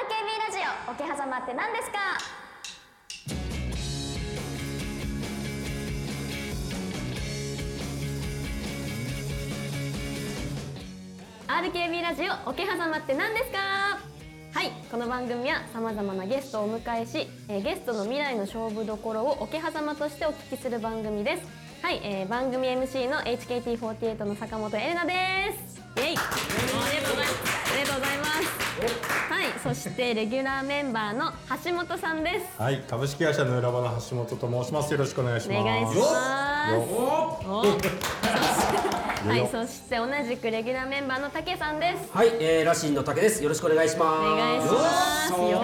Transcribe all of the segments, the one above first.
ラジオ桶狭間って何ですか？RKB ラジオ桶狭間って何ですか？はいこの番組はさまざまなゲストをお迎えし、えーゲストの未来の勝負どころを桶狭間としてお聞きする番組です。はい、えー番組 MC の HKT48 の坂本エレナです。イエイ。ありがとうございます。ありがとうございます。はいそしてレギュラーメンバーの橋本さんですはい、株式会社ヌーラバの橋本と申します。よろしくお願いします。お願いしますよお はいそして同じくレギュラーメンバーのたけさんですはい、えー、ラシンの竹です。よろしくお願いします。お願いしますよよ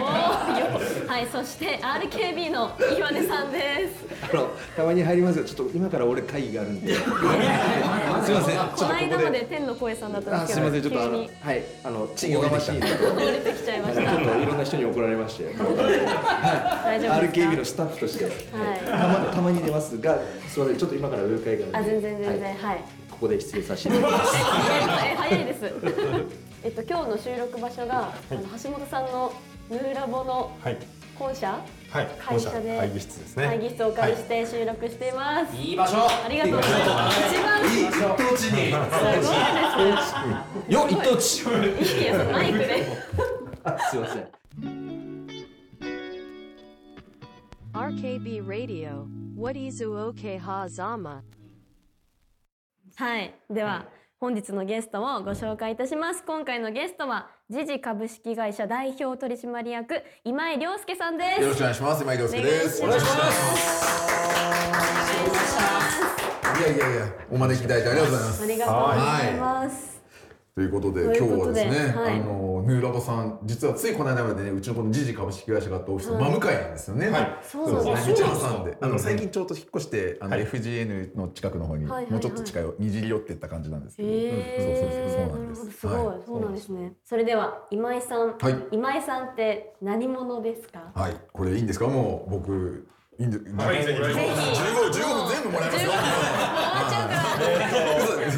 はいそして RKB の岩根さんですあのたまに入りますよ。ちょっと今から俺会議があるんで。すいません。ちょっことのここで。間まで天の声さんだったんあ、ですけどすいません。ちょっとあのはいあの地位をがましいんで。ちょっ降りてきちゃいましたといろんな人に怒られまして。大丈夫ですか？RKB のスタッフとして。はい。たまたまに出ますが、すみません。ちょっと今から上会があ全然全然。はい。はい。ここで失礼させていただきます。ええ早いです。えっと今日の収録場所が、あの橋本さんのヌーラボのはい、本社？はい、会社で本会議室ですね。会議室をお借りして収録しています、いい場所。ありがとうございます。一番す一等地。に。ごいですよ一等地。ねいやそのマイクで。あ、すいません。RKB Radio, What is OK Hazama? はいでは本日のゲストをご紹介いたします今回のゲストはジジ株式会社代表取締役今井亮介さんですよろしくお願いします。今井亮介です。お願いしますいやいやいや、お招きいただいてありがとうございます。ありがとうございます、ということで、今日はですね、はい。あの、ヌーラボさん、実はついこの間までね、うちのこのジジ株式会社があったオフィスの真向かいなんですよね。はい。そうです。道ね。挟んで、あの、最近ちょうど引っ越して、あの、FGN の近くの方に、もうちょっと近い、にじり寄っていった感じなんですけど。そうそうそう、そうなんです。すごい、はい。そうなんですね。それでは今井さん、はい。今井さんって何者ですか？はい、これいいんですか？もう僕、い。いんで、はいぜひ。ぜひ15、15分全部もらいますよ。2、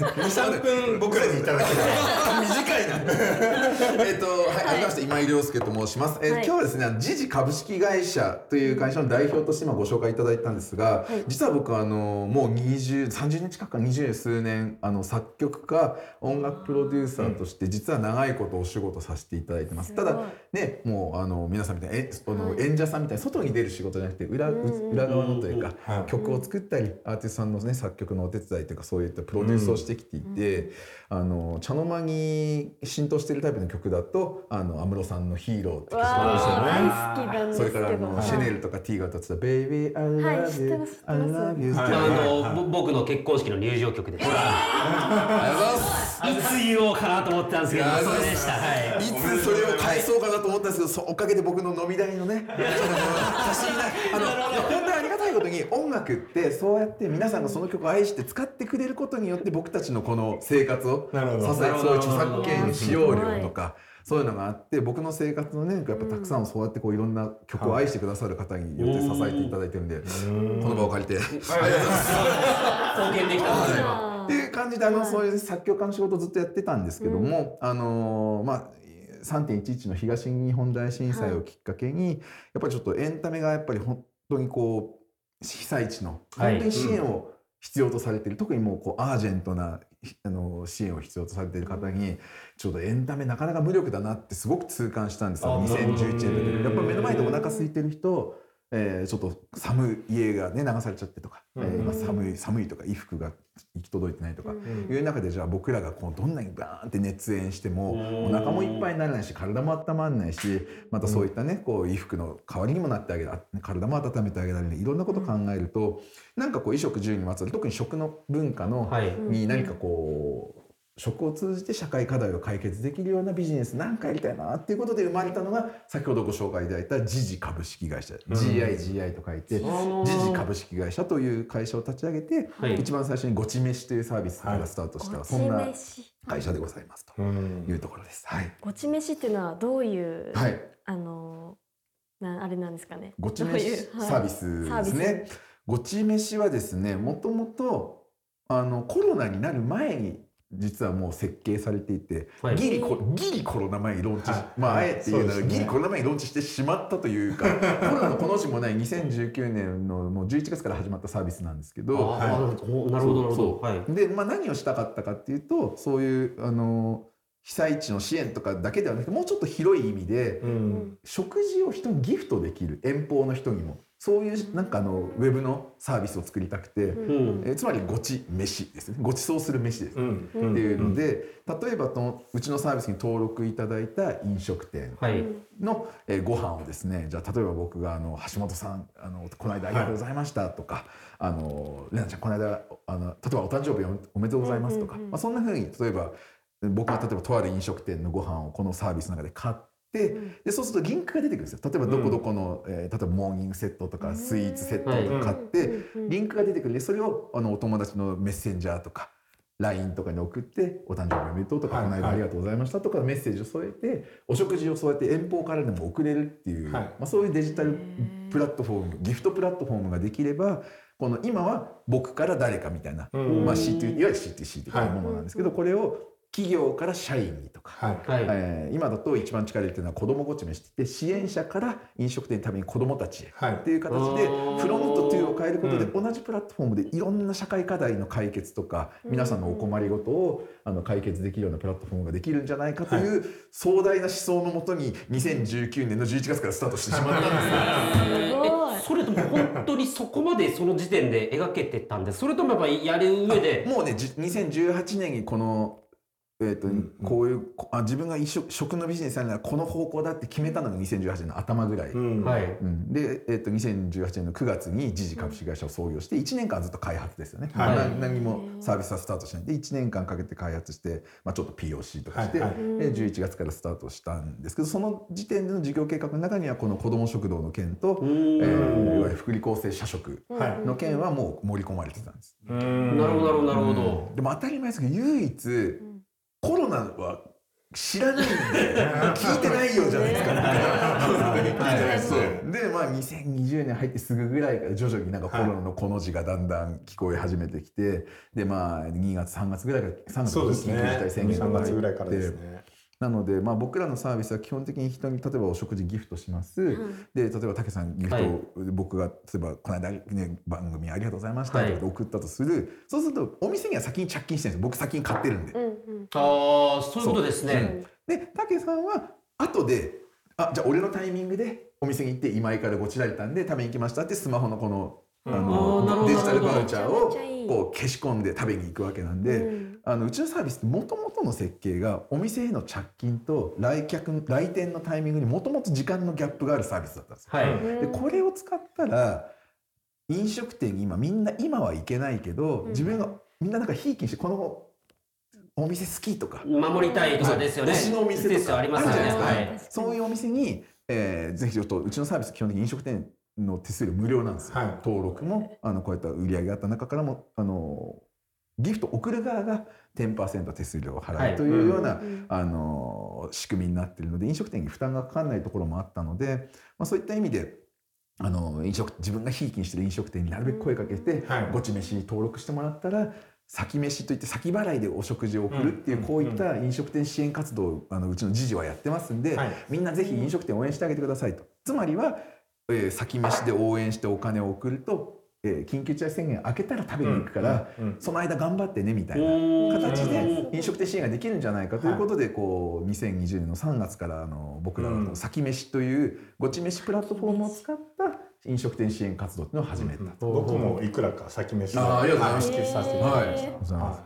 3分僕らにいただければ。短いな。えっと、はい、はじめまして、今井亮介と申します。えーはい。今日はですね、ジジ株式会社という会社の代表として今ご紹介いただいたんですが、実は僕はあの、もう20、30年近くか20数年、あの、作曲家、音楽プロデューサーとして、実は長いことお仕事させていただいてます。ただ、ね、もうあの皆さんみたいにえあの、演者さんみたいに外に出る仕事じゃなくて裏裏側のというか、はい曲を作ったりアーティストさんの、ね、作曲のお手伝いというかそういったプロデュースをしてきていて、あの茶の間に浸透しているタイプの曲だとあの安室さんの「ヒーロー」って曲わあ、大好きなんですそけど。れからあの、シェネルとか T が歌ってた「Baby I はい知 love って you、ます知って I ます love you」ってあの、ぼ僕の結婚式の入場曲です。ありがとうございますいつ言おうかなと思ってたんですけど、それでした。はい。いつそれを返そうかなと思ったんですけど、そおかげで僕の飲み代のね、ことに音楽ってそうやって皆さんがその曲を愛して使ってくれることによって僕たちのこの生活を支なるほど。えそういう著作権使用料とか、そういうのがあって僕の生活のねやっぱたくさんをそうやってこういろんな曲を愛してくださる方によって支えていただいてるんで、この場を借りて。ありがとうございます。貢献できたんですよ。っていう感じであの、そういう作曲家の仕事をずっとやってたんですけども、あのーまあ3.11の東日本大震災をきっかけに、やっぱりちょっとエンタメがやっぱり本当にこう被災地のはい。本当に支援を必要とされている、特にもうこうアージェントなあの支援を必要とされている方にちょっとエンタメなかなか無力だなってすごく痛感したんです。よあ2011年でやっぱ目の前でお腹空いてる人えーちょっと寒い家がね流されちゃってとか、えーまあ、寒い寒いとか衣服が行き届いてないとか、いう中でじゃあ僕らがこうどんなにバーンって熱演してもお腹もいっぱいにならないし体も温まらないしまたそういったねこう衣服の代わりにもなってあげるあ体も温めてあげられるいろんなこと考えると、なんかこう衣食住にまつわる特に食の文化の、はい。に何かこう食を通じて社会課題を解決できるようなビジネスなんかやりたいなっていうことで生まれたのが先ほどご紹介いただいたジジ株式会社、GIGI と書いてジジ株式会社という会社を立ち上げて、はい一番最初にごち飯というサービスからスタートした、そんな会社でございますとうんいうところです。はい。ごち飯っていうのはどういう、はい。あのなあれなんですかね。ごちどう飯いうはいサービスサービスですね。ごち飯はですね、もともとあのコロナになる前に実はもう設計されていて、はい。ギリコギリコロナ前にローンチし、はい。まああえて言うなら、ギリコロナ前にローンチしてしまったというか コロナのこの字もない2019年のもう11月から始まったサービスなんですけど、あーなるほどなるほどなるほど。はい。で、まあ、何をしたかったかっていうとそういうあの被災地の支援とかだけではなくてもうちょっと広い意味で、うん。食事を人にギフトできる遠方の人にもそういうなんかあのウェブのサービスを作りたくて、うん。えーつまりごち飯ですね。ごちそうする飯です、うん。っていうので例えばとうちのサービスに登録いただいた飲食店はい。の、えーご飯をですねじゃあ例えば僕があの橋本さんあのこの間ありがとうございましたとか、あのレナちゃんこの間あの例えばお誕生日おおめでとうございますとか、まあ、そんな風に例えば僕が例えばとある飲食店のご飯をこのサービスの中で買って、でそうするとリンクが出てくるんですよ。例えばどこどこの、えー例えばモーニングセットとかスイーツセットとか買って、リンクが出てくるんでそれをあのお友達のメッセンジャーとか LINE とかに送って「お誕生日おめでとう」とか「はい。この間ありがとうございました」とかメッセージを添えてお食事をそうやって遠方からでも送れるっていう、はい。まあ、そういうデジタルプラットフォームギフトプラットフォームができればこの今は僕から誰かみたいな、うん。まあ、C2 いわゆる C2C 的なものなんですけど、これを企業から社員にとか。はい。はい。えー今だと一番力入れてるのは子どもごち飯って支援者から飲食店に食べに子どもたちへ。はい。っていう形であー。フロムとトゥを変えることでう同じプラットフォームでいろんな社会課題の解決とか皆さんのお困りごとをあの解決できるようなプラットフォームができるんじゃないかという壮大な思想のもとに2019年の11月からスタートしてしまったんです。よ。えそれとも本当にそこまでその時点で描けてたんですそれともやっぱりやる上でもうねじ2018年にこのえーとこういうこあ自分が一食食のビジネスやるならこの方向だって決めたのが2018年の頭ぐらい、うん。はい。うん。で、えっと2018年の9月に時事株式会社を創業して1年間ずっと開発ですよね、はい。な何もサービスはスタートしないで1年間かけて開発して、まあ、ちょっと POC とかして、はいはい。で11月からスタートしたんですけどその時点での事業計画の中にはこの子ども食堂の件と、えん。ーいわゆる福利厚生社食はい。の件はもう盛り込まれてたんです。うん。なるほどなるほどなるほど。でも当たり前ですけど唯一コロナは知らないんで聞いてないよじゃないですか。でまあ2020年入ってすぐぐらいから徐々になんかコロナのこの字がだんだん聞こえ始めてきてでまあ2月3月ぐらいから3月そうですね。緊急事態宣言3が月ぐらいからですねなので、まあ、僕らのサービスは基本的に人に例えばお食事ギフトします、で例えば武さんギフトを僕が例えばこの間、ね、番組ありがとうございました。はい。って送ったとする、そうするとお店には先に着金してるんです僕先に買ってるんで。ああそういうことですね。で武さんは後であじゃあ俺のタイミングでお店に行って今井からごちられたんで食べに行きましたってスマホのこのあのデジタルバウチャーをこう消し込んで食べに行くわけなんで、うん。あのうちのサービスってもともとの設計がお店への着金と来客来店のタイミングにもともと時間のギャップがあるサービスだったんですよ。はい。でこれを使ったら飲食店に今みんな今は行けないけど自分がみんななんかひいきにしてこのお店好きとか守りたいとかですよね。推しのお店ですとかよありますよね。あるじゃないはですか、そういうお店に、えーぜひちょっとうちのサービス基本的に飲食店の手数料無料なんですよ、はい。登録もあのこういった売り上げがあった中からもあのギフト送る側が10%手数料を払うというような、あの仕組みになっているので飲食店に負担がかかんないところもあったので、まあ、そういった意味であの飲食自分がひいきにしてる飲食店になるべく声かけて、はい。ごち飯に登録してもらったら先飯といって先払いでお食事を送るっていう、うん。こういった飲食店支援活動をあのうちの時事はやってますんで、はい。みんなぜひ飲食店応援してあげてくださいと。つまりは、えー先飯で応援してお金を送ると、えー緊急事態宣言明けたら食べに行くから、うんうんその間頑張ってねみたいな。形で飲食店支援ができるんじゃないかということで、こう2020年の3月からあの僕らうん。は先飯というごち飯プラットフォームを使った飲食店支援活動っていうのを始めたと。僕もいくらか先飯あーありがとうございます。支給させていただきましは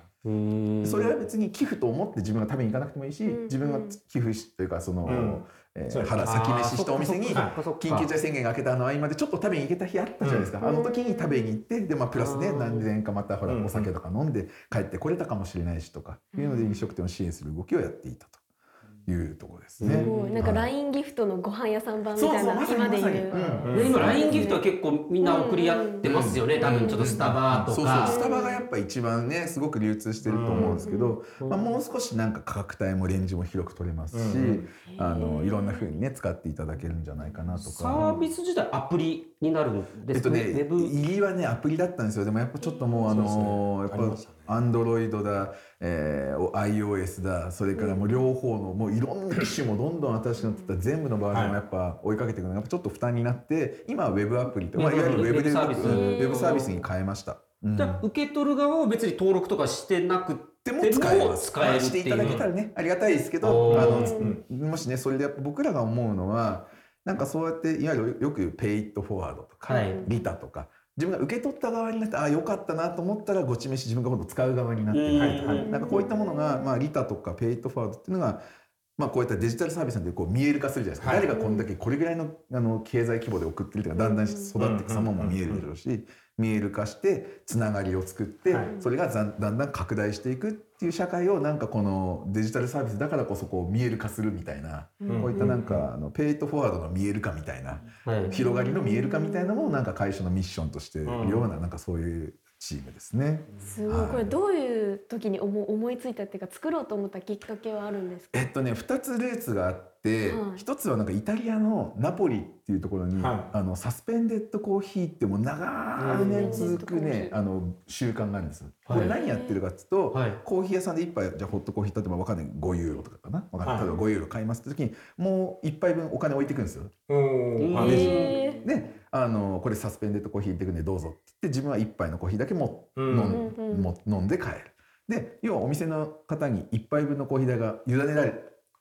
い。それは別に寄付と思って自分が食べに行かなくてもいいし、自分が寄付しというかその、うんえー腹先飯したお店に緊急事態宣言が明けたあの合間でちょっと食べに行けた日あったじゃないですか、あの時に食べに行ってで、まあ、プラスねうん何千円かまたほらうん。お酒とか飲んで帰ってこれたかもしれないしとかいうので飲食店を支援する動きをやっていたというところですね。すごい。なんかはい。LINE ギフトのご飯屋さん版みたいな今で言う。うんで今 LINE ギフトは結構みんな送り合ってますよね、多分ちょっとスタバとそうそうかスタバがやっぱ一番ねすごく流通してると思うんですけど、まあ、もう少しなんか価格帯もレンジも広く取れますし、うんあのいろんな風にね使っていただけるんじゃないかなとサかー。ビス自体アプリになるんですか？えっとね、入りはねアプリだったんですよ。でもやっぱちょっともうあのそうですね。やっぱありましたね。Android だ、えー、iOS だそれからもう両方のもういろんな機種もどんどん新しくなってった全部のバージョンをやっぱ追いかけていくの。がやっぱちょっと負担になって今はウェブアプリと、まあ、いわゆるウェブでウェブサービスに変えました。うんじゃあ受け取る側は別に登録とかしてなくてでもも使えます使えしていた。だけたらねありがたいですけどあのもしねそれでやっぱ僕らが思うのはなんかそうやっていわゆるよく言うペイットフォワードとか、はい。リタとか自分が受け取った側になってああよかったなと思ったらごち飯自分が今度使う側になっていはい。なんかこういったものが、まあ、リタとかペイットフォワードっていうのがまあ、こういったデジタルサービスなんでこう見える化するじゃないですか、はい。誰がこんだけこれぐらいのあの経済規模で送ってるというかだんだん育っていく様も見えるでしょうし見える化してつながりを作って、はい。それがだんだんだん拡大していくっていう社会をなんかこのデジタルサービスだからこそこう見える化するみたいな、うん。こういったなんかあのペイトフォワードの見える化みたいな、はい広がりの見える化みたいなのをなんか会社のミッションとしているようななんかそういうチームですね。すごい。これどういう時に思思いついたっていうか作ろうと思ったきっかけはあるんですか？えっとね2つルーツがあって、はい。一つはなんかイタリアのナポリっていうところに、はい。あのサスペンデッドコーヒーってもう長年続くね、あの習慣があるんです。これ何やってるかっていうと、はい。コーヒー屋さんで一杯じゃあホットコーヒー例えばわかんない。5ユーロとかかな。わかんない。はい。例えば5ユーロ買いますって時にもう一杯分お金置いていくんですよ。であのこれサスペンデッドコーヒー行ってくんでどうぞって言って自分は一杯のコーヒーだけも飲ん,、うんも飲んで帰る。で要はお店の方に一杯分のコーヒー代が委ねられ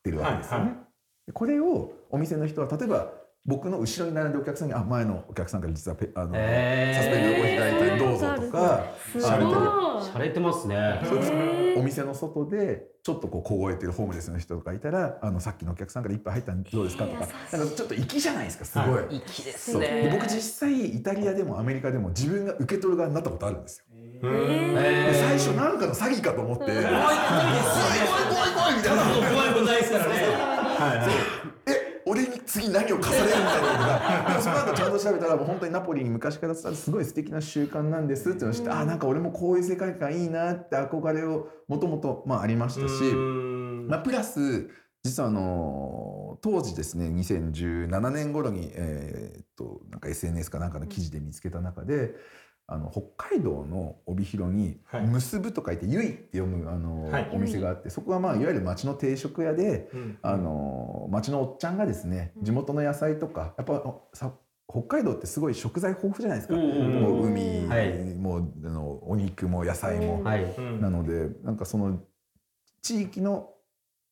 てるわけですよね。はいはでこれをお店の人は例えば僕の後ろに並んでるお客さんに「あ前のお客さんから実はペあの、へー。サスペンデッドコーヒー代いたどうぞ」とかすごいされてますね。そうです。お店の外でちょっとこう凍えてるホームレスの人とかいたら「あのさっきのお客さんから一杯入ったんどうですか?」とかなんかちょっと粋じゃないですかすごい。は粋ですね。僕実際イタリアでもアメリカでも自分が受け取る側になったことあるんですよ。うんで最初なんかの詐欺かと思って「怖い怖い怖い怖い怖い」みたいな怖いことないですからねはいはい「え俺に次何を重ねる?」みたいなことが。でもその後ちゃんと調べたらもう本当にナポリに昔から伝わるすごい素敵な習慣なんですっていうのを知って、あなんか俺もこういう世界観いいなって憧れをもともとまあありましたし。うん。まあ、プラス実はあの当時ですね2017年頃に、えーっとなんか SNS かなんかの記事で見つけた中で、あの北海道の帯広にはい「結ぶ」と書いて「ゆい」って読むあの、はい。お店があってそこはまあいわゆる町の定食屋で、うん。あの町のおっちゃんがですね地元の野菜とかやっぱさ北海道ってすごい食材豊富じゃないですか。もう海、はい。もうあのお肉も野菜も。なのでなんかその地域の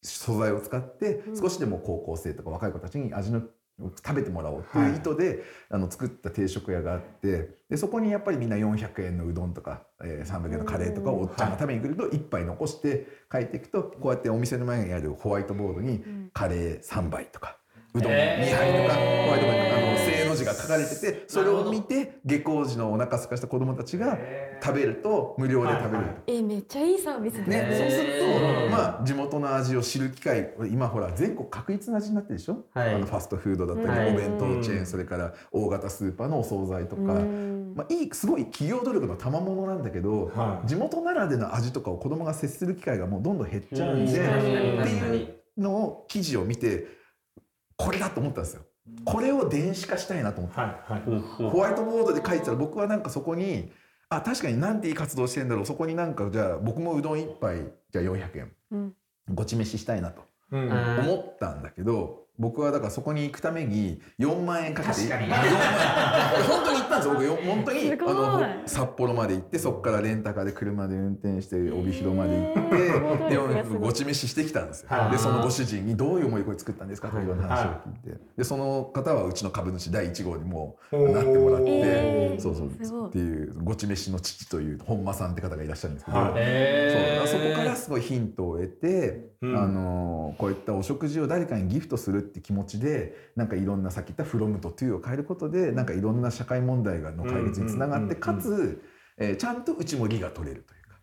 素材を使ってうん。少しでも高校生とか若い子たちに味の食べてもらおうっていう意図で、あの作った定食屋があってでそこにやっぱりみんな400円のうどんとか、えー300円のカレーとかをおっちゃんが食べに来ると1杯残して帰っていくとこうやってお店の前にあるホワイトボードにカレー3杯とか。うどん2杯とか、ホワイトボードにあの正の字が書かれててそれを見て下校時のお腹空かした子供たちが食べると無料で食べれると。えめっちゃいいサービスね、そうすると、まあ、地元の味を知る機会今ほら全国確立の味になってるでしょ、はい。あのファストフードだったり、はい。お弁当チェーンそれから大型スーパーのお惣菜とか、うん。まあ、いいすごい企業努力の賜物なんだけど、はい。地元ならでの味とかを子供が接する機会がもうどんどん減っちゃうんで、っていうのを記事を見てこれだと思ったんですよ。これを電子化したいなと思って。はいはい。ホワイトボードで書いてたら僕はなんかそこにあ確かになんていい活動してんだろう。そこになんかじゃあ僕もうどん一杯じゃあ400円、うん。ごち飯したいなと思ったんだけど僕はだからそこに行くために4万円かけて確かに。4万円本当に行ったんですよ。僕よ本当にあの札幌まで行ってそこからレンタカーで車で運転して帯広まで行ってでごち飯してきたんですよ。はい。でそのご主人にどういう思いでこれ作ったんですか？といろんな話を聞いて。でその方はうちの株主第1号にもうなってもらって、えーそうそう。っていうごち飯の父という本間さんって方がいらっしゃるんですけど、はい。そう。そこからすごいヒントを得て、うん。あのこういったお食事を誰かにギフトするって気持ちでなんかいろんなさっき言った「フロムと「トゥ」を変えることでなんかいろんな社会問題がの解決につながって、うんうんうんうん。かつ、えーちゃんとうちも利が取れるというか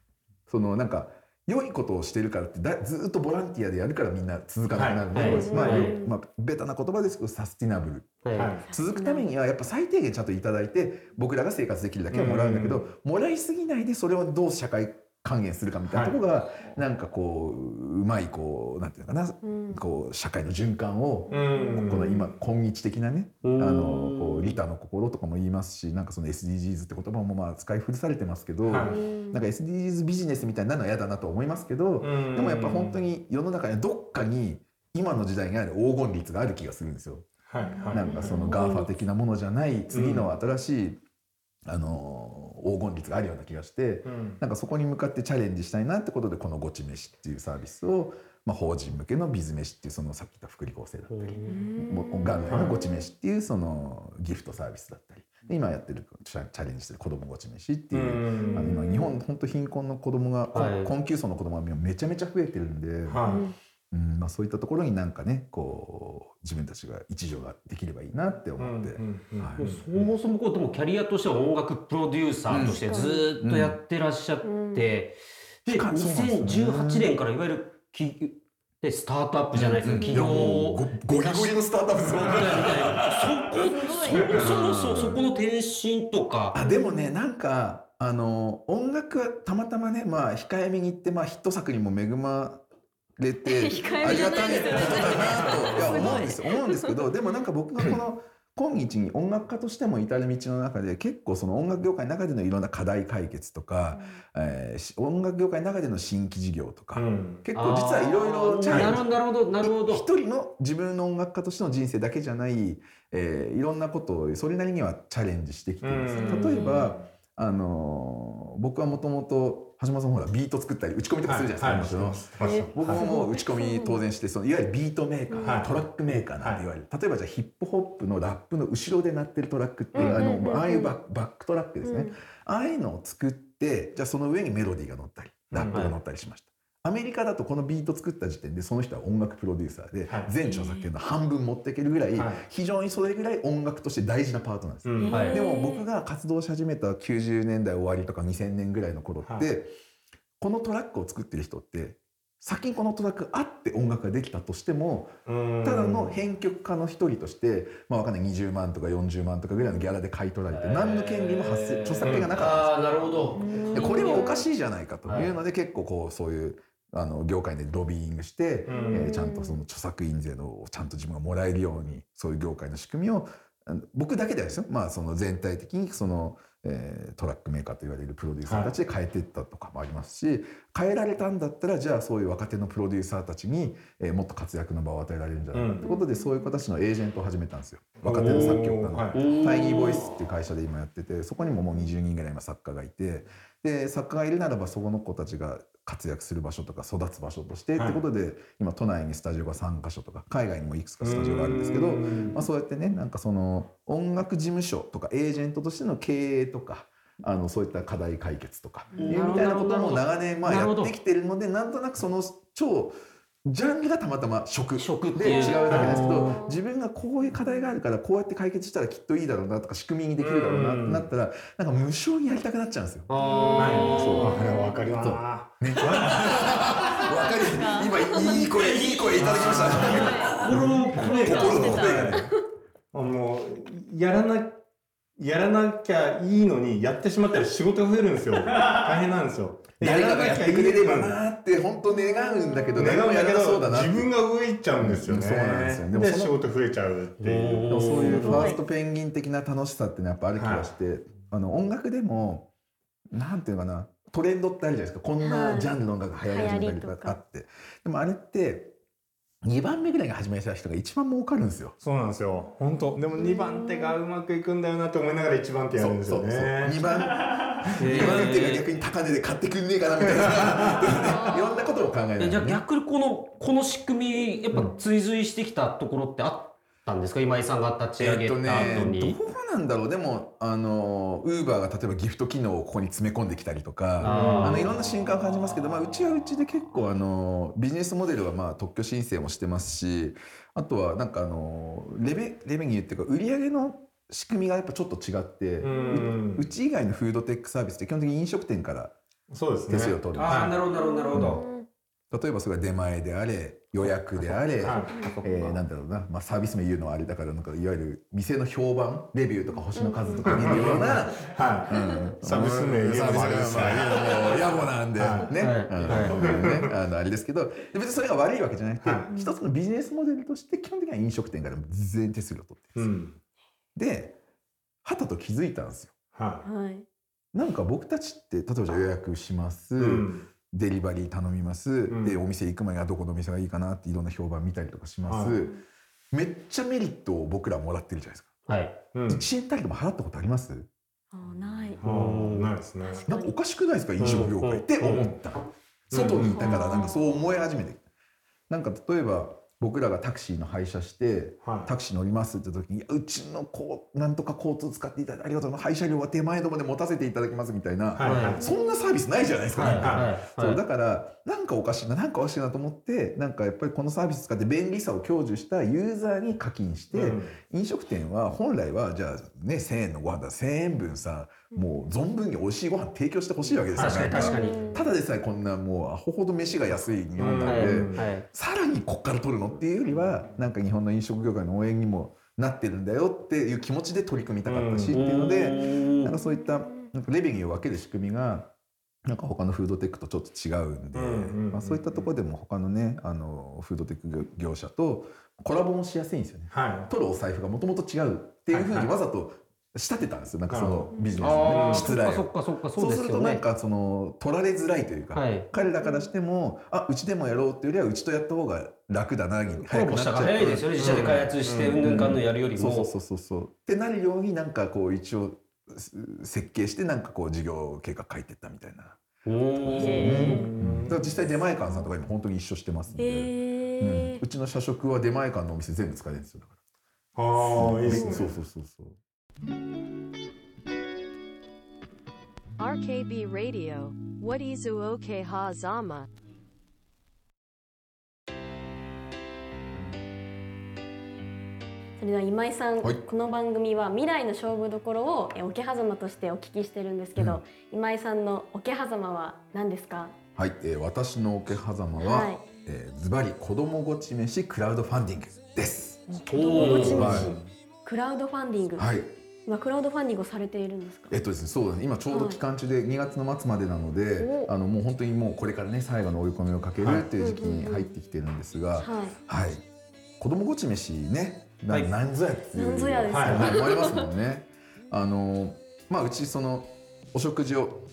そのなんか良いことをしてるからってだずっとボランティアでやるからみんな続かなくなるので、はい。まあはい。まあ、ベタな言葉ですけどサスティナブル。はい。はい。続くためにはやっぱ最低限ちゃんといただいて僕らが生活できるだけはもらうんだけど、うん。もらいすぎないでそれをどう社会還元するかみたいなところが、なんかこううまいこうなんていうのかな、うん。こう社会の循環を、うん。この今今日的なね、あうん。のこう利他の心とかも言いますしなんかその SDGs って言葉もまあ使い古されてますけど、はい。なんか SDGs ビジネスみたいになるのは嫌だなと思いますけど、うん。でもやっぱ本当に世の中にどっかに今の時代にある黄金律がある気がするんですよ。はい。はい。なんかその GAFA 的なものじゃない次の新しい、あの黄金律があるような気がして、うん。なんかそこに向かってチャレンジしたいなってことでこの「ごち飯」っていうサービスを、まあ、法人向けのビズ飯っていうそのさっき言った福利厚生だったり、元来のごち飯っていうそのギフトサービスだったりで今やってるチャレンジしてる子どもごち飯っていう、うん。あの今日本本当貧困の子供が、はい。困窮層の子供がめちゃめちゃ増えてるんで、はうん。まあ、そういったところになんかねこう自分たちが一助ができればいいなってい思って。そもそもこうでもキャリアとしては音楽プロデューサーとしてずーっとやってらっしゃって、うん。でそうなんですね2018年からいわゆるきでスタートアップじゃないですか、い企業やもうをごゴリゴリのスタートアップですよみたいなそこそもそもそこの転身とか。あでもねなんかあの音楽はたまたまねまあ控えめに言って、まあ、ヒット作にも恵まれて ありがたいことだなといや思うんです 思うんですけどでもなんか僕がこの今日に音楽家としても至る道の中で結構その音楽業界の中でのいろんな課題解決とか、えーし音楽業界の中での新規事業とか、うん。結構実はいろいろチャレンジ。なるほどなるほどなるほど。一人の自分の音楽家としての人生だけじゃない、えーいろんなことをそれなりにはチャレンジしてきてるんです。うん。例えば、あのー僕はもともと橋本さんもほらビート作ったり打ち込みとかするじゃないですか、はいはい。僕ももう打ち込み当然してそのいわゆるビートメーカー、はい。トラックメーカーなんて言われる、例えばじゃあヒップホップのラップの後ろで鳴ってるトラックっていう、うんうんうんうん。あのああいうバックバックトラックですね、うん。ああいうのを作ってじゃあその上にメロディーが乗ったりラップが乗ったりしました、アメリカだとこのビート作った時点でその人は音楽プロデューサーではい。全著作権の半分持っていけるぐらいはい。非常にそれぐらい音楽として大事なパートなんです。ようん。はい。でも僕が活動し始めた90年代終わりとか2000年ぐらいの頃って、はい。このトラックを作ってる人って先にこのトラックあって音楽ができたとしてもうん。ただの編曲家の一人として、まあ、わかんない20万とか40万とかぐらいのギャラで買い取られて何の権利も発生著作権がなかったんですよ。なるほど。でこれはおかしいじゃないかとはいいうので結構こうそういうあの業界でロビーイングして、うん。えーちゃんとその著作印税のをちゃんと自分がもらえるようにそういう業界の仕組みを僕だけではですよ、まあ、その全体的にその、えートラックメーカーと言われるプロデューサーたちで変えていったとかもありますし、変えられたんだったらじゃあそういう若手のプロデューサーたちに、えーもっと活躍の場を与えられるんじゃないかってことで、そういう子たちのエージェントを始めたんですよ。若手の作曲家の。はい。タイニーボイスっていう会社で今やっててそこにももう20人ぐらい今作家がいてで作家がいるならばそこの子たちが活躍する場所とか育つ場所として、はい。ってことで今都内にスタジオが3カ所とか海外にもいくつかスタジオがあるんですけど、まあ、そうやってねなんかその音楽事務所とかエージェントとしての経営とかあのそういった課題解決とかいうみたいなことも長年まあやってきてるのでなんとなくその超ジャンルがたまたま食。食ってで違いううだけですけあどー。自分がこういう課題があるからこうやって解決したらきっといいだろうなとか仕組みにできるだろうなってなったらなんか無償にやりたくなっちゃうんですよ。あわかります。なわかる今いい声いい声いただきました。心の声が。心の声が。ね。あもうやらなやらなきゃいいのにやってしまったら仕事が増えるんですよ。大変なんですよ誰かがやってくれればなーって本当願うんだけど願うんだけど自分が上行っちゃうんですよね。そうなんですよ。でもでその仕事増えちゃうっていう。でもそういうファーストペンギン的な楽しさっていうのはやっぱある気がして、あの音楽でもなんていうのかなトレンドってあるじゃないですか。こんなジャンルの音楽が流行り始めたりとかあって、でもあれって2番目ぐらいが始めた人が一番儲かるんですよ。そうなんですよ。本当。でも2番手がうまくいくんだよなって思いながら1番手やるんですよね。2番。2番。手が逆に高値で買ってくんねえかなみたいな。いろんなことを考えながら、えじゃあ逆にこのこの仕組みやっぱうん追随してきたところってあったんですか、今井さんが立ち上げた後に、えっとね、どうなんだろう。でもあのウーバーが例えばギフト機能をここに詰め込んできたりとかあのいろんな瞬間を感じますけど、まあ、うちはうちで結構あのビジネスモデルはまあ特許申請もしてますしあとはなんかあのレベレベニューっていうか売り上げの仕組みがやっぱちょっと違ってうん。ううち以外のフードテックサービスって基本的に飲食店からそうですね。手数料取るんですよ。ああなるほどなるほどなるほど、例えばそれが出前であれ予約であれ、はえーなんだろうな、まあ、サービス名言うのはあれだからなんかいわゆる店の評判レビューとか星の数とか見るような、はい。うん。サービス名言うのもあれですねサービス名言うのも野暮なんで、はいね、はい。うん。ね。あのあれですけど別にそれが悪いわけじゃなくて、は一つのビジネスモデルとして基本的には飲食店から事前手数料を取ってるんですよ、うん。ではたと気づいたんですよ。ははい。なんか僕たちって例えばじゃあ予約します、い。うん。デリバリー頼みます、ん。でお店行く前にはどこのお店がいいかなっていろんな評判見たりとかします、はい。めっちゃメリットを僕らもらってるじゃないですか、はい。うん。1円たりでも払ったことあります？あーない。あーないですね。なんかおかしくないですか飲食業界って思った、外に。いたからなんかそう思い始めて。なんか例えば僕らがタクシーの配車してはい。タクシー乗りますって時にうちのこうなんとか交通使っていただいてありがとうございます配車料は手前どもで持たせていただきますみたいな。そんなサービスないじゃないですか。そうだからなんかおかしいななんかおかしいなと思ってなんかやっぱりこのサービス使って便利さを享受したユーザーに課金して、うん飲食店は本来はじゃあね1,000円のご飯だ1,000円分さもう存分に美味しいご飯提供してほしいわけですよ確かに確かに。うんただでさえこんなもうアホほど飯が安い日本なので、うんはい。さらにこっから取るのっていうよりはなんか日本の飲食業界の応援にもなってるんだよっていう気持ちで取り組みたかったし、っていうので。なんかそういったなんかレベニューを分ける仕組みがなんか他のフードテックとちょっと違うんで、まあ、そういったところでも他のねあのフードテック業者とコラボもしやすいんですよね。は取るお財布がもともと違うっていうふうにわざと仕立てたんですよ。なんかそのビジネスあのあ、ね失礼そうですよそうするとなんね。かその取られづらいというか、はい。彼らからしてもあうちでもやろうっていうよりはうちとやった方が楽だなにコラボしたが早いですよね。自社で開発して、うんぬんかんぬんやるよりも。そうそうそうそう。ってなるようになんかこう一応す設計してなんかこう事業計画書いてったみたいな。うーん。だから実際出前館さんとか今本当に一緒してますんで、うんえうちの社食は出前館のお店全部使えるんですよだかい。ああ、いいら。ですね。そうそうそうそう。RKB Radio, What Izu Oke Ha Zama. それでは今井さん、はい。この番組は未来の勝負どころをえ桶狭間としてお聞きしてるんですけど、今井さんの桶狭間は何ですか？はい、えー私の桶狭間は、はい。えーズバリ子供ごち飯クラウドファンディングです。子供ごち飯、はい。クラウドファンディング、はい。今クラウドファンディングをされているんですか？えっとですね、そうだね、今ちょうど期間中で2月の末までなので、おあのもう本当にもうこれからね最後の追い込みをかけるっていう時期に入ってきてるんですが、はい。はい、子供ごち飯ね、なはい。なんぞやっていうなんぞやですよはい思いますもんね。あのまあうちそのお食事を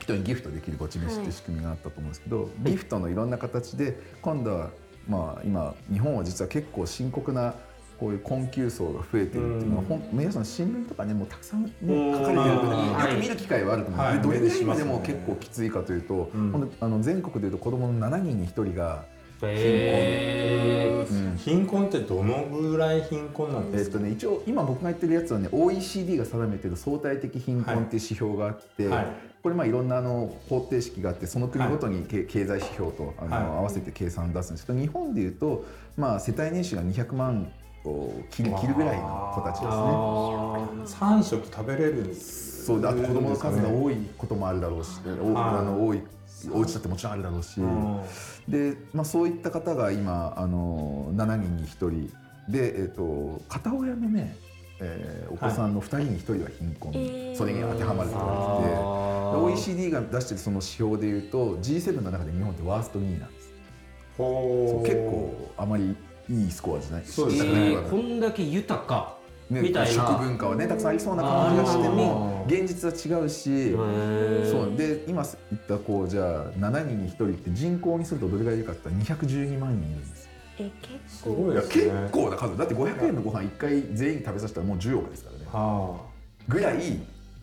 人にギフトできるごち飯って仕組みがあったと思うんですけど、ギフトのいろんな形で今度はまあ今日本は実は結構深刻なこういう困窮層が増えてるっていうのは、うん。皆さん新聞とかねもうたくさん、ね、書かれてるとねうんよく見る機会はあると思うんはい。でどれぐらいでも結構きついかというと、あの全国でいうと子供の7人に1人が、貧困ってどのぐらい貧困なんえっですか？とね一応今僕が言ってるやつはね OECD が定めてる相対的貧困っていう指標があって、はい。これまあいろんなあの方程式があってその国ごとにけ経済指標とあの、はい合わせて計算を出すんですけど日本でいうと、まあ、世帯年収が200万を切る切るぐらいの子たちですね。あ三食食べれるんです。そうであと子供の数がい。多いこともあるだろうし、おはいあの多いお家だってもちろんあるだろうし、うん。で、まあ、そういった方が今あの7人に1人。で、えっと片親のね、えーお子さんの2人に1人は貧困、えー。それに当てはまると言われて。て。で OECD が出してるその指標でいうと G7 の中で日本ってワースト2位なんです。ほう結構あまりいいスコアじゃない。そうですね。えーこんだけ豊か。ねみたいな。食文化はねたくさんありそうな感じがしても現実は違うしそう。で今言ったこうじゃあ7人に1人って人口にするとどれぐらいいるかって言ったら212万人いるんです。え結すごいね。結構な数。だって500円のご飯1回全員食べさせたらもう10億ですからね。はぐらい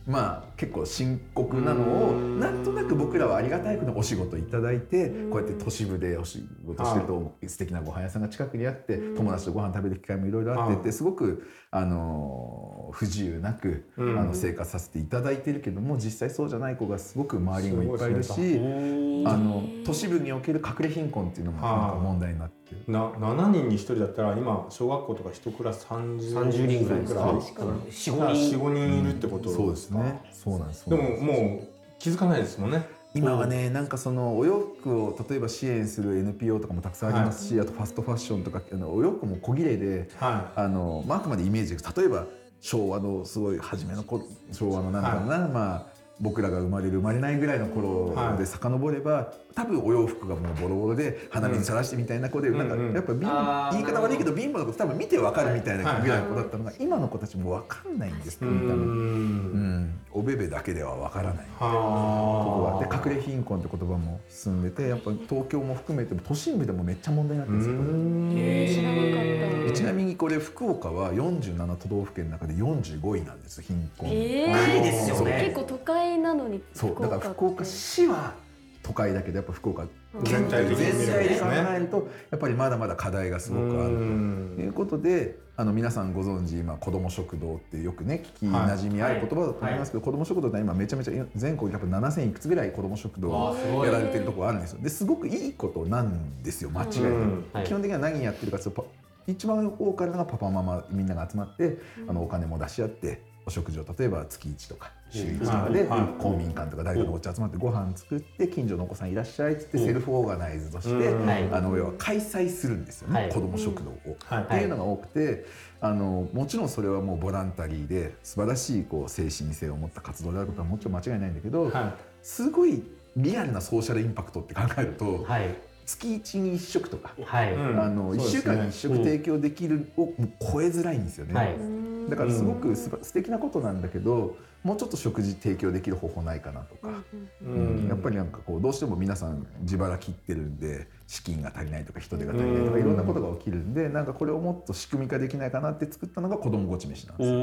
まあ結構深刻なのをうんなんとなく僕らはありがたいことにお仕事いただいてうん。こうやって都市部でお仕事してると素敵なご飯屋さんが近くにあってうん。友達とご飯食べる機会もいろいろあってっはいてすごくあの不自由なくあうん。の生活させていただいてるけども実際そうじゃない子がすごく周りにもいっぱいいるしうんあの都市部における隠れ貧困っていうのもなんか問題になってな七人に一人だったら今小学校とか一クラス三十30人ぐらいですか？確かに四四五人。五人いるってこと？そうですね。そうなんです。でももう気づかないですもんね。今はねなんかそのお洋服を例えば支援する NPO とかもたくさんありますし、あとファストファッションとかあのお洋服も小切れではあの、まあ、あくまでイメージ例えば昭和のすごい初めの頃昭和のなんだろうな、まあ僕らが生まれる生まれないぐらいの頃はい。で遡れば、多分お洋服がもうボロボロで鼻水さらしてみたいな子で、なんかやっぱ貧あー言い方悪いけど貧乏な子多分見てわかるみたいなはいぐらいの子だったのが、今の子たちもわかんないんですい。う見た目。ん。うん、おべべだけではわからない。ここは。はで隠れ貧困って言葉も進んでてやっぱ東京も含めても都心部でもめっちゃ問題になってるんですよちなみにこれ福岡は47都道府県の中で45位なんです貧困、え高いですよね。結構都会なのにそう。だからって。福岡市は都会だけどやっぱ福岡全体で考ね。えるとやっぱりまだまだ課題がすごくあると。いうことであの皆さんご存知今子ども食堂ってよくね聞きなじみある言葉だと思いますけど、子ども食堂って今めちゃめちゃ全国でやっぱ7000いくつぐらい子ども食堂わあすごい。やられてるところあるんですよ。ですごくいいことなんですよ間違いなく、基本的には何やってるかというとパ一番多かったのがパパママみんなが集まって、あのお金も出し合ってお食事を例えば月1とか週1とかで、公民館とか誰かのお家集まってご飯作って近所のお子さんいらっしゃいっつってセルフオーガナイズとして、あの要は開催するんですよね、はい子ども食堂を。はいっていうのが多くてあのもちろんそれはもうボランタリーで素晴らしいこう精神性を持った活動であることはもちろん間違いないんだけど、はすごいリアルなソーシャルインパクトって考えると、はい月1に1食とか、はい、うん。あの1そうですね。週間に1食提供できるをもう超えづらいんですよね。はい。だからすごくすば素敵なことなんだけどもうちょっと食事提供できる方法ないかなとか、い。うん。やっぱりなんかこうどうしても皆さん自腹切ってるんで資金が足りないとか人手が足りないとかうん。いろんなことが起きるんでなんかこれをもっと仕組み化できないかなって作ったのが子どもごち飯なんうですよ。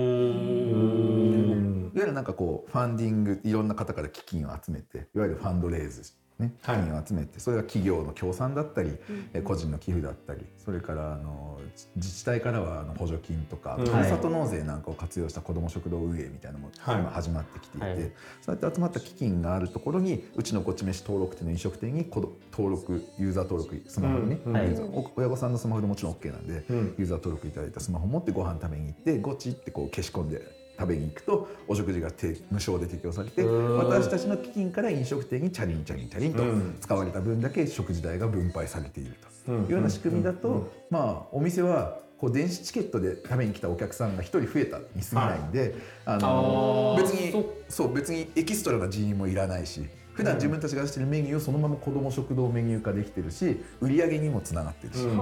いわゆるなんかこうファンディングいろんな方から基金を集めていわゆるファンドレイズ、ね、金を集めて、それが企業の協賛だったり、え個人の寄付だったりそれからあの自自治体からはあの補助金とか、うん。ふるさと納税なんかを活用した子ども食堂運営みたいなのもはい。今始まってきていて、はい。そうやって集まった基金があるところにうちのごち飯登録店の飲食店にこど登録ユーザー登録スマホにね、うん。はい親御さんのスマホでもちろん OK なんで、うん。ユーザー登録いただいたスマホを持ってご飯食べに行ってごちってこう消し込んで食べに行くとお食事が提無償で提供されてうん。私たちの基金から飲食店にチャリンチャリンチャリンとうん。使われた分だけ食事代が分配されているとうん。いうような仕組みだと、まあお店はこう電子チケットで食べに来たお客さんが1人増えたに過ぎないんで、あの別にそそう別にエキストラな人員もいらないし普段自分たちが出してるメニューをそのまま子ども食堂メニュー化できてるし売り上げにもつながってるし、うん。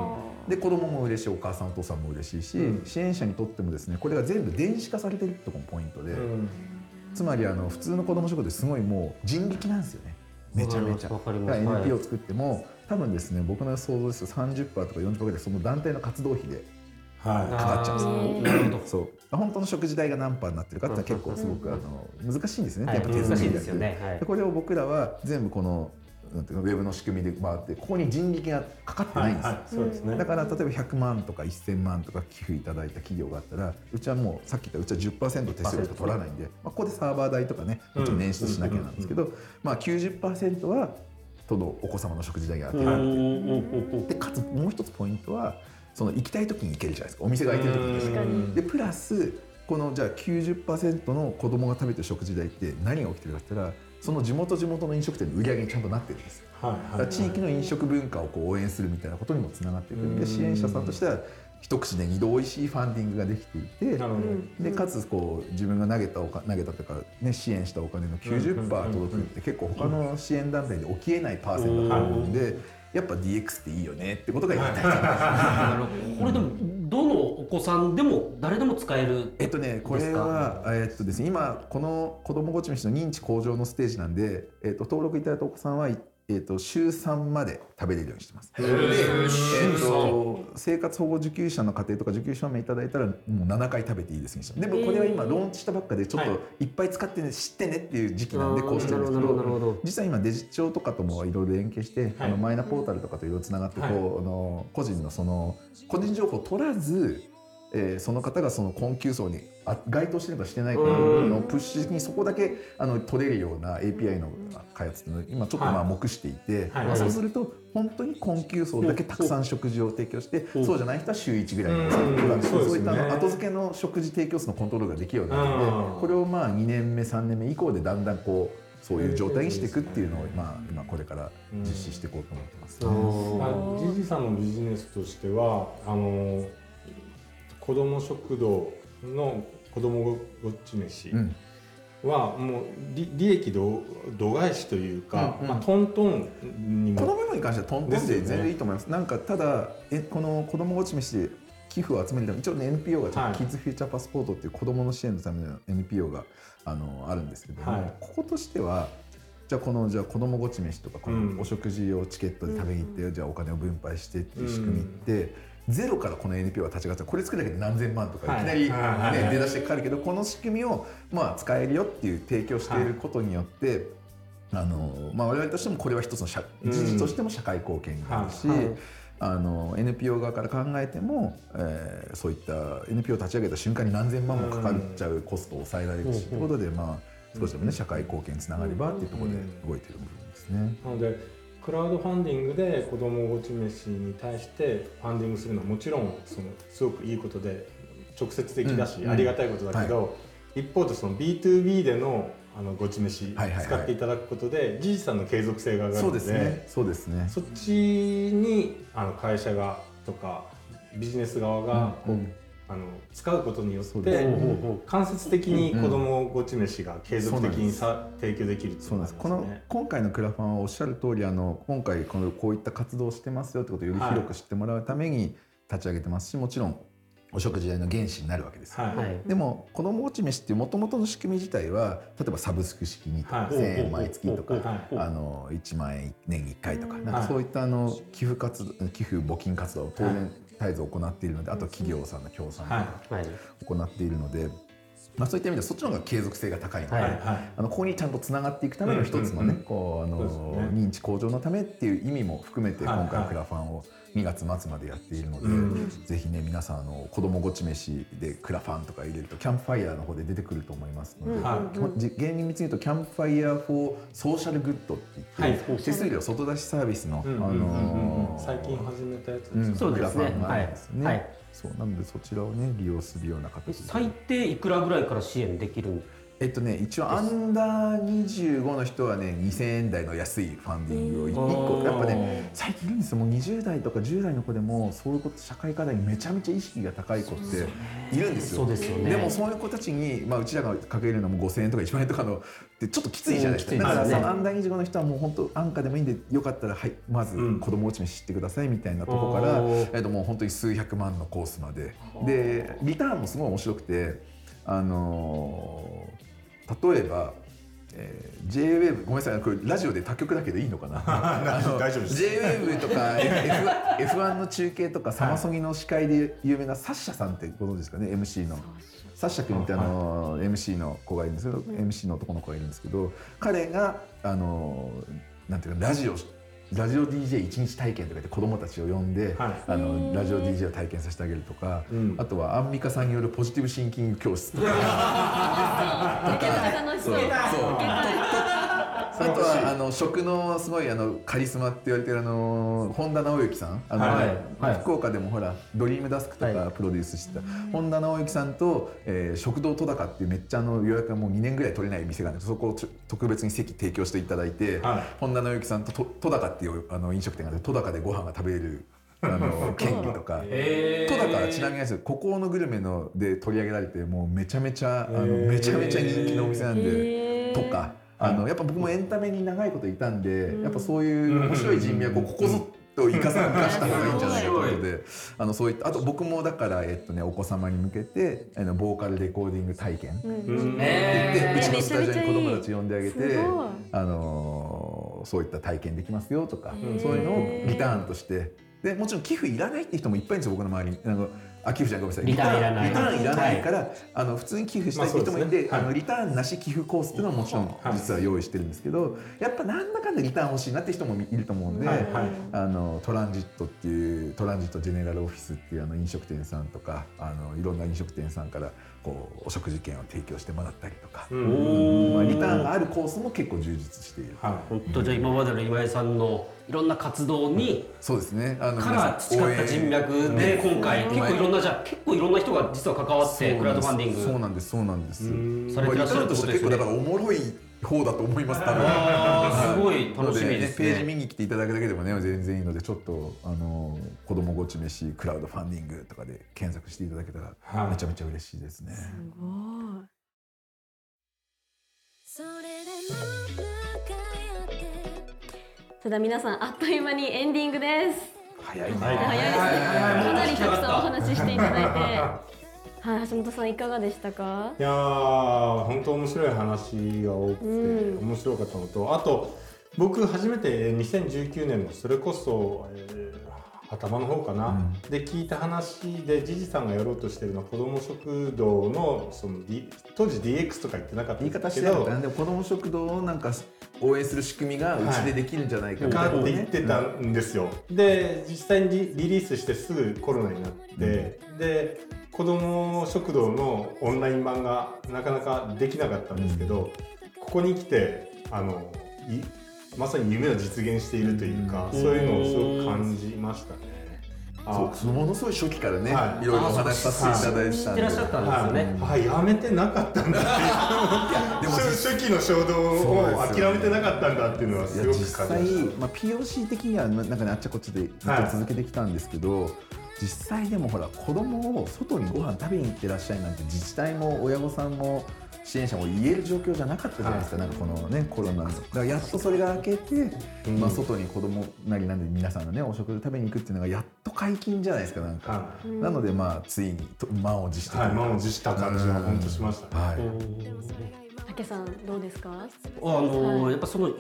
で子供も嬉しいお母さんお父さんも嬉しいし、うん。支援者にとってもですねこれが全部電子化されてるってとこもポイントで、うん。つまりあの普通の子ども食堂ってすごいもう人力なんですよね。めちゃめちゃ。だから NPO を作っても、多分ですね僕の想像ですと30%とか40%ぐらいその団体の活動費ではかかっちゃうんですあー。なるほど。そう。本当の食事代が何パーになってるかっていうのは結構すごくあの難しいんですね、はい。やっぱ手作りで。難しいですよね。はい。でこれを僕らは全部このなんていうかウェブの仕組みで回ってここに人力がかかってないんですよ、いはい。そうですね。だから例えば100万とか1000万とか寄付いただいた企業があったらうちはもうさっき言ったうちは10%手数料しか取らないんで、まあ、ここでサーバー代とかねもちろん捻出しなきゃなんですけど、まあ、90%はそのお子様の食事代が当てられてるうん。でかつもう一つポイントはその行きたい時に行けるじゃないですか。お店が開いてる時に。でプラスこのじゃあ90%の子供が食べてる食事代って何が起きてるかって言ったらその地元地元の飲食店の売り上げにちゃんとなってるんです。はいだから地域の飲食文化をこう応援するみたいなことにもつながっていく。ん。で支援者さんとしては一口で二度おいしいファンディングができていて。でかつこう自分が投げたおか投げたというか、ね、支援したお金の90%届くって結構他の支援団体で起きえないパーセントだと思うんでやっぱ DX っていいよねってことが言いたい。これでもどのお子さんでも誰でも使えるえっとね、これは、えっとですね、今、この子どもごち飯の認知向上のステージなんで、えっと、登録いただいたお子さんは、いえっと、週3まで食べれるようにしてます。で、えっと、生活保護受給者の家庭とか受給証明いただいたら、もう7回食べていいですでも、これは今、ローンチしたばっかで、ちょっはい。といっぱい使ってね、知ってねっていう時期なんで、こうしてるんですけど実は今、デジ庁とかともいろいろ連携して、あのマイナポータルとかといろいろつながって、こう、はいあの個人のその、個人情報を取らず、えーその方がその困窮層にあ該当してるかしてないかのプッシュにそこだけあの取れるような API の開発っていうのを今ちょっとまあはい。目していて、はい。まあ、そうすると本当に困窮層だけたくさん食事を提供して、う。んそうじゃない人は週1ぐらいそういったあの後付けの食事提供数のコントロールができるようになるので、うんこれをまあ2年目3年目以降でだんだんこうそういう状態にしていくっていうのを、まあ、今これから実施していこうと思ってます、まあ、ジジさんのビジネスとしてはあの子ども食堂の子どもごっち飯うん。はもう利利益度度外視というか、うんうん。まあ、トントンにも。この部分に関してはトントンで全然いいと思います。なんかただえこの子供ごち飯で寄付を集めるために一応ね NPO がちょっはい。とキッズフューチャーパスポートっていう子供の支援のための NPO があのあるんですけども、はい。こことしてはじゃあこのじゃあ子供ごち飯とかこうん。のお食事をチケットで食べに行って、じゃあお金を分配してっていう仕組みって、ゼロからこの NPO が立ち上がったこれ作るだけで何千万とかいきなり、ね出だしてかかるけどこの仕組みをまあ使えるよっていう提供していることによって、あのまあ、我々としてもこれは一つの事実としても社会貢献になるし、あの NPO 側から考えても、えーそういった NPO を立ち上げた瞬間に何千万もかかっちゃうコストを抑えられるし、ということで、まあ、少しでもね社会貢献につながればっていうところで動いている部分ですね。なのでクラウドファンディングで子どもごち飯に対してファンディングするのはもちろんそのすごくいいことで直接的だし、うんありがたいことだけど、一方でその B2B でのあのごち飯使っていただくことで、じじさんの継続性が上がるそうのでですね。そうですね。そっちにあの会社がとかビジネス側がこう、うんあの使うことによってそうです。間接的に子どもごち飯が継続的にさ提供できるっていそうなんです。この今回のクラファンはおっしゃる通りあの今回このこういった活動をしてますよってことをより広く知ってもらうために立ち上げてますし、もちろんお食事代の原資になるわけです。はい、はい。でも子ども落ち飯っていうもともとの仕組み自体は例えばサブスク式にとか、はい。1000円毎月とか、はい。あの1万円年に1回とかなんはい。かそういったあの寄付活動寄付募金活動を当はい然絶えず行っているのであと企業さんの協賛とはい。かはい。行っているので、まあ、そういった意味ではそっちの方が継続性が高いので、はいはい。あのここにちゃんとつながっていくための一つのね、認知向上のためっていう意味も含めてはい今回クラファンを2月末までやっているので、うん。ぜひね皆さんあの子供ごち飯でクラファンとか入れるとキャンプファイヤーの方で出てくると思いますので、うん。はい。基本じ厳密に言うとキャンプファイヤー for ソーシャルグッドって言って、はい。手数料外出しサービスの、あのー最近始めたやつですうんそうですね。クラファンがあるんですよね。はい。はいそうなのでそちらをね利用するような形で。最低いくらぐらいから支援できるんえっとね一応アンダー25の人はね2000円台の安いファンディングを1個。やっぱね最近いるんですよ。もう20代とか10代の子でもそういうこと社会課題にめちゃめちゃ意識が高い子っているんですよ。そうですよね。でもそういう子たちに、まあ、うちらがかけるのも5000円とか1万円とかのってちょっときついじゃないですか、うんきついだからそのアンダー25の人はもう本当安価でもいいんでよかったらはいまずうん。子供落ち飯知ってくださいみたいなとこから、おー。えっともう本当に数百万のコースまで。でリターンもすごい面白くてあのー例えば、えー、JWAVE ごめんなさいこれラジオで他局だけどいいのかな？大丈夫です。JWAVE とか F- F1 の中継とかサマソギの司会で有名なサッシャさんってご存知ですかね？MC の。サッシャ君ってあの MC の子がいるんですけど、MC の男の子がいるんですけど彼があのなんていうかラジオラジオ DJ 一日体験とかで子供たちを呼んで、はい。あのラジオ DJ を体験させてあげるとか、うん。あとはアンミカさんによるポジティブシンキング教室とか。そう。そうあとはあの食のすごいあのカリスマって言われてるあの本田直之さん。あの、はい。はい。福岡でもほらドリームダスクとはかプロデュースしてた、本田直之さんと、えー食堂戸高っていうめっちゃあの予約がもう2年ぐらい取れない店があるんでそこを特別に席提供していただいて、はい。本田直之さんとと戸高っていうあの飲食店があって戸高でご飯が食べれるあの 権利とか。え戸高はちなみにですここのグルメので取り上げられてもうめちゃめちゃあのめちゃめちゃ人気のお店なんでへー。とかあのやっぱ僕もエンタメに長いこといたんでやっぱそういう面白い人脈をここぞと生かさ生かした方がいいんじゃないかということであのそういったあと僕もだからえっとねお子様に向けてあのボーカルレコーディング体験。うん。え。でうちのめスタジオに子供たち呼んであげてあのそういった体験できますよとかそういうのをリターンとして。でもちろん寄付いらないって人もいっぱいいるんですよ僕の周りに。あのあ寄付じゃんごめんなさい。リターンいらない。リターンいらないから、あの普通に寄付したい人もいて、まあねはい。あのリターンなし寄付コースっていうのはもちろんはい。実は用意してるんですけど、やっぱなんだかんだリターン欲しいなって人もいると思うんで、はい。はい。あのトランジットっていうトランジットジェネラルオフィスっていうあの飲食店さんとかあのいろんな飲食店さんからこうお食事券を提供してもらったりとか、うん。まあ、リターンがあるコースも結構充実している。は本当じゃあ今までの今井さんのいろんな活動にそうですね。あのから培った人脈で今回結構い。ろんなじゃあ結構いろんな人が実は関わってクラウドファンディング。そうなんです。そうなんです。うんされてらっしゃるってことですよね。おもろい方だと思います多分。すごい楽しみですね。ページ見に来ていただくだけでもね全然いいのでちょっとあの子供ごち飯クラウドファンディングとかで検索していただけたらはい。めちゃめちゃ嬉しいですね。すごい。それでは皆さんあっという間にエンディングです。早いね。はい早いですねはいかなりたくさんお話ししていただいてはい橋本さんいかがでしたか？いやー本当面白い話が多くて、面白かったのとあと僕初めて2019年のそれこそ、えー頭の方かな、うん。で聞いた話でジジさんがやろうとしてるのは子ども食堂のその、D、当時 DX とか言ってなかった言いんですけど方してなかったね。でも子供食堂をなんか応援する仕組みがうちでできるんじゃないかみたいながってね言ってたんですよ。で実際にリリリースしてすぐコロナになって、で子ども食堂のオンライン版がなかなかできなかったんですけど、ここに来てあのいまさに夢を実現しているというか、うん。そういうのをすごく感じましたね。そうそのものすごい初期からね、はい。い、ろいろお話しさせていただいてたんで。知ってらっしゃったんですよね。はい、あやめてなかったんだ。っ てでも初初期の衝動を諦めてなかったんだっていうのはいすごく感じ際、ましまあ、POC 的にはなんかねあっちゃこっちでずっと続けてきたんですけど、実際でもほら子供を外にご飯食べに行ってらっしゃいなんて自治体も親御さんも支援者も言える状況じゃなかったじゃないですか、なんかこのねコロナの。だからやっとそれが明けて、うん。まあ、外に子供なりなんで皆さんがねお食事食べに行くっていうのがやっと解禁じゃないですかなんか、た。はなのでまあついにと満を持して。い、はい、満を持した感じが本当しましたね。はい、竹さんどうですか？あのーやっぱその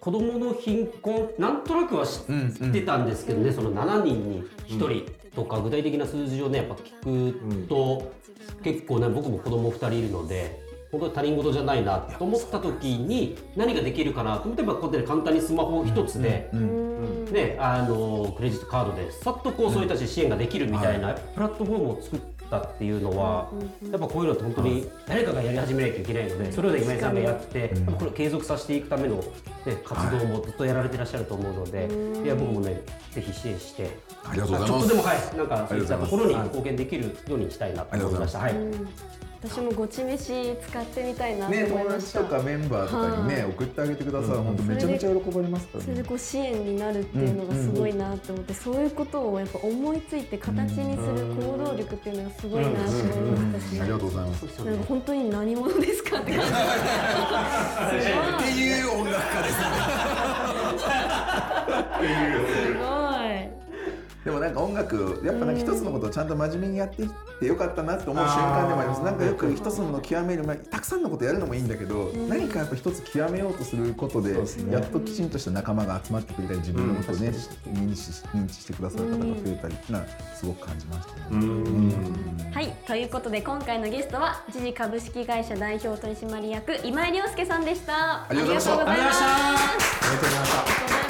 子供の貧困なんとなくは知ってたんですけどね、その7人に1人とか具体的な数字をねやっぱ聞くと、結構ね僕も子供2人いるので本当に他人事じゃないなと思った時に何ができるかなと思ってこうやって簡単にスマホ一つで、うんね、あのクレジットカードでさっとこうそういった支援ができるみたいなプラットフォームを作ったっていうのは、やっぱこういうのって本当に誰かがやり始めないといけないので、それをね今井さんがやって、やっぱこれを継続させていくための、ね、活動もずっとやられてらっしゃると思うので、いや僕もねぜひ支援してありがとうございます。ちょっとでもはいなんかそういったところに貢献できるようにしたいなと思いました。はい私もごち飯使ってみたいなとね、思いました、友達とかメンバーとかにね、はい。送ってあげてください、本当めちゃめちゃ喜ばれますからね。それで。こう支援になるっていうのがすごいなと思って、そういうことをやっぱ思いついて形にする行動力っていうのがすごいなと思いました。し、ありがとうございます。なんか本当に何者ですかって感じ。っていう音楽家です。すごいでもなんか音楽やっぱなんか一つのことをちゃんと真面目にやっていってよかったなと思う瞬間でもあります。なんかよく一つのものを極める前たくさんのことやるのもいいんだけど、何かやっぱ一つ極めようとすることでそうですね。やっときちんとした仲間が集まってくれたり自分のことをね、認知し認知してくださる方が増えたりっていうのはすごく感じましたね。うん。はいということで今回のゲストは時事株式会社代表取締役今井亮介さんでした。ありがとうございました。ありがとうございますありがとうございました。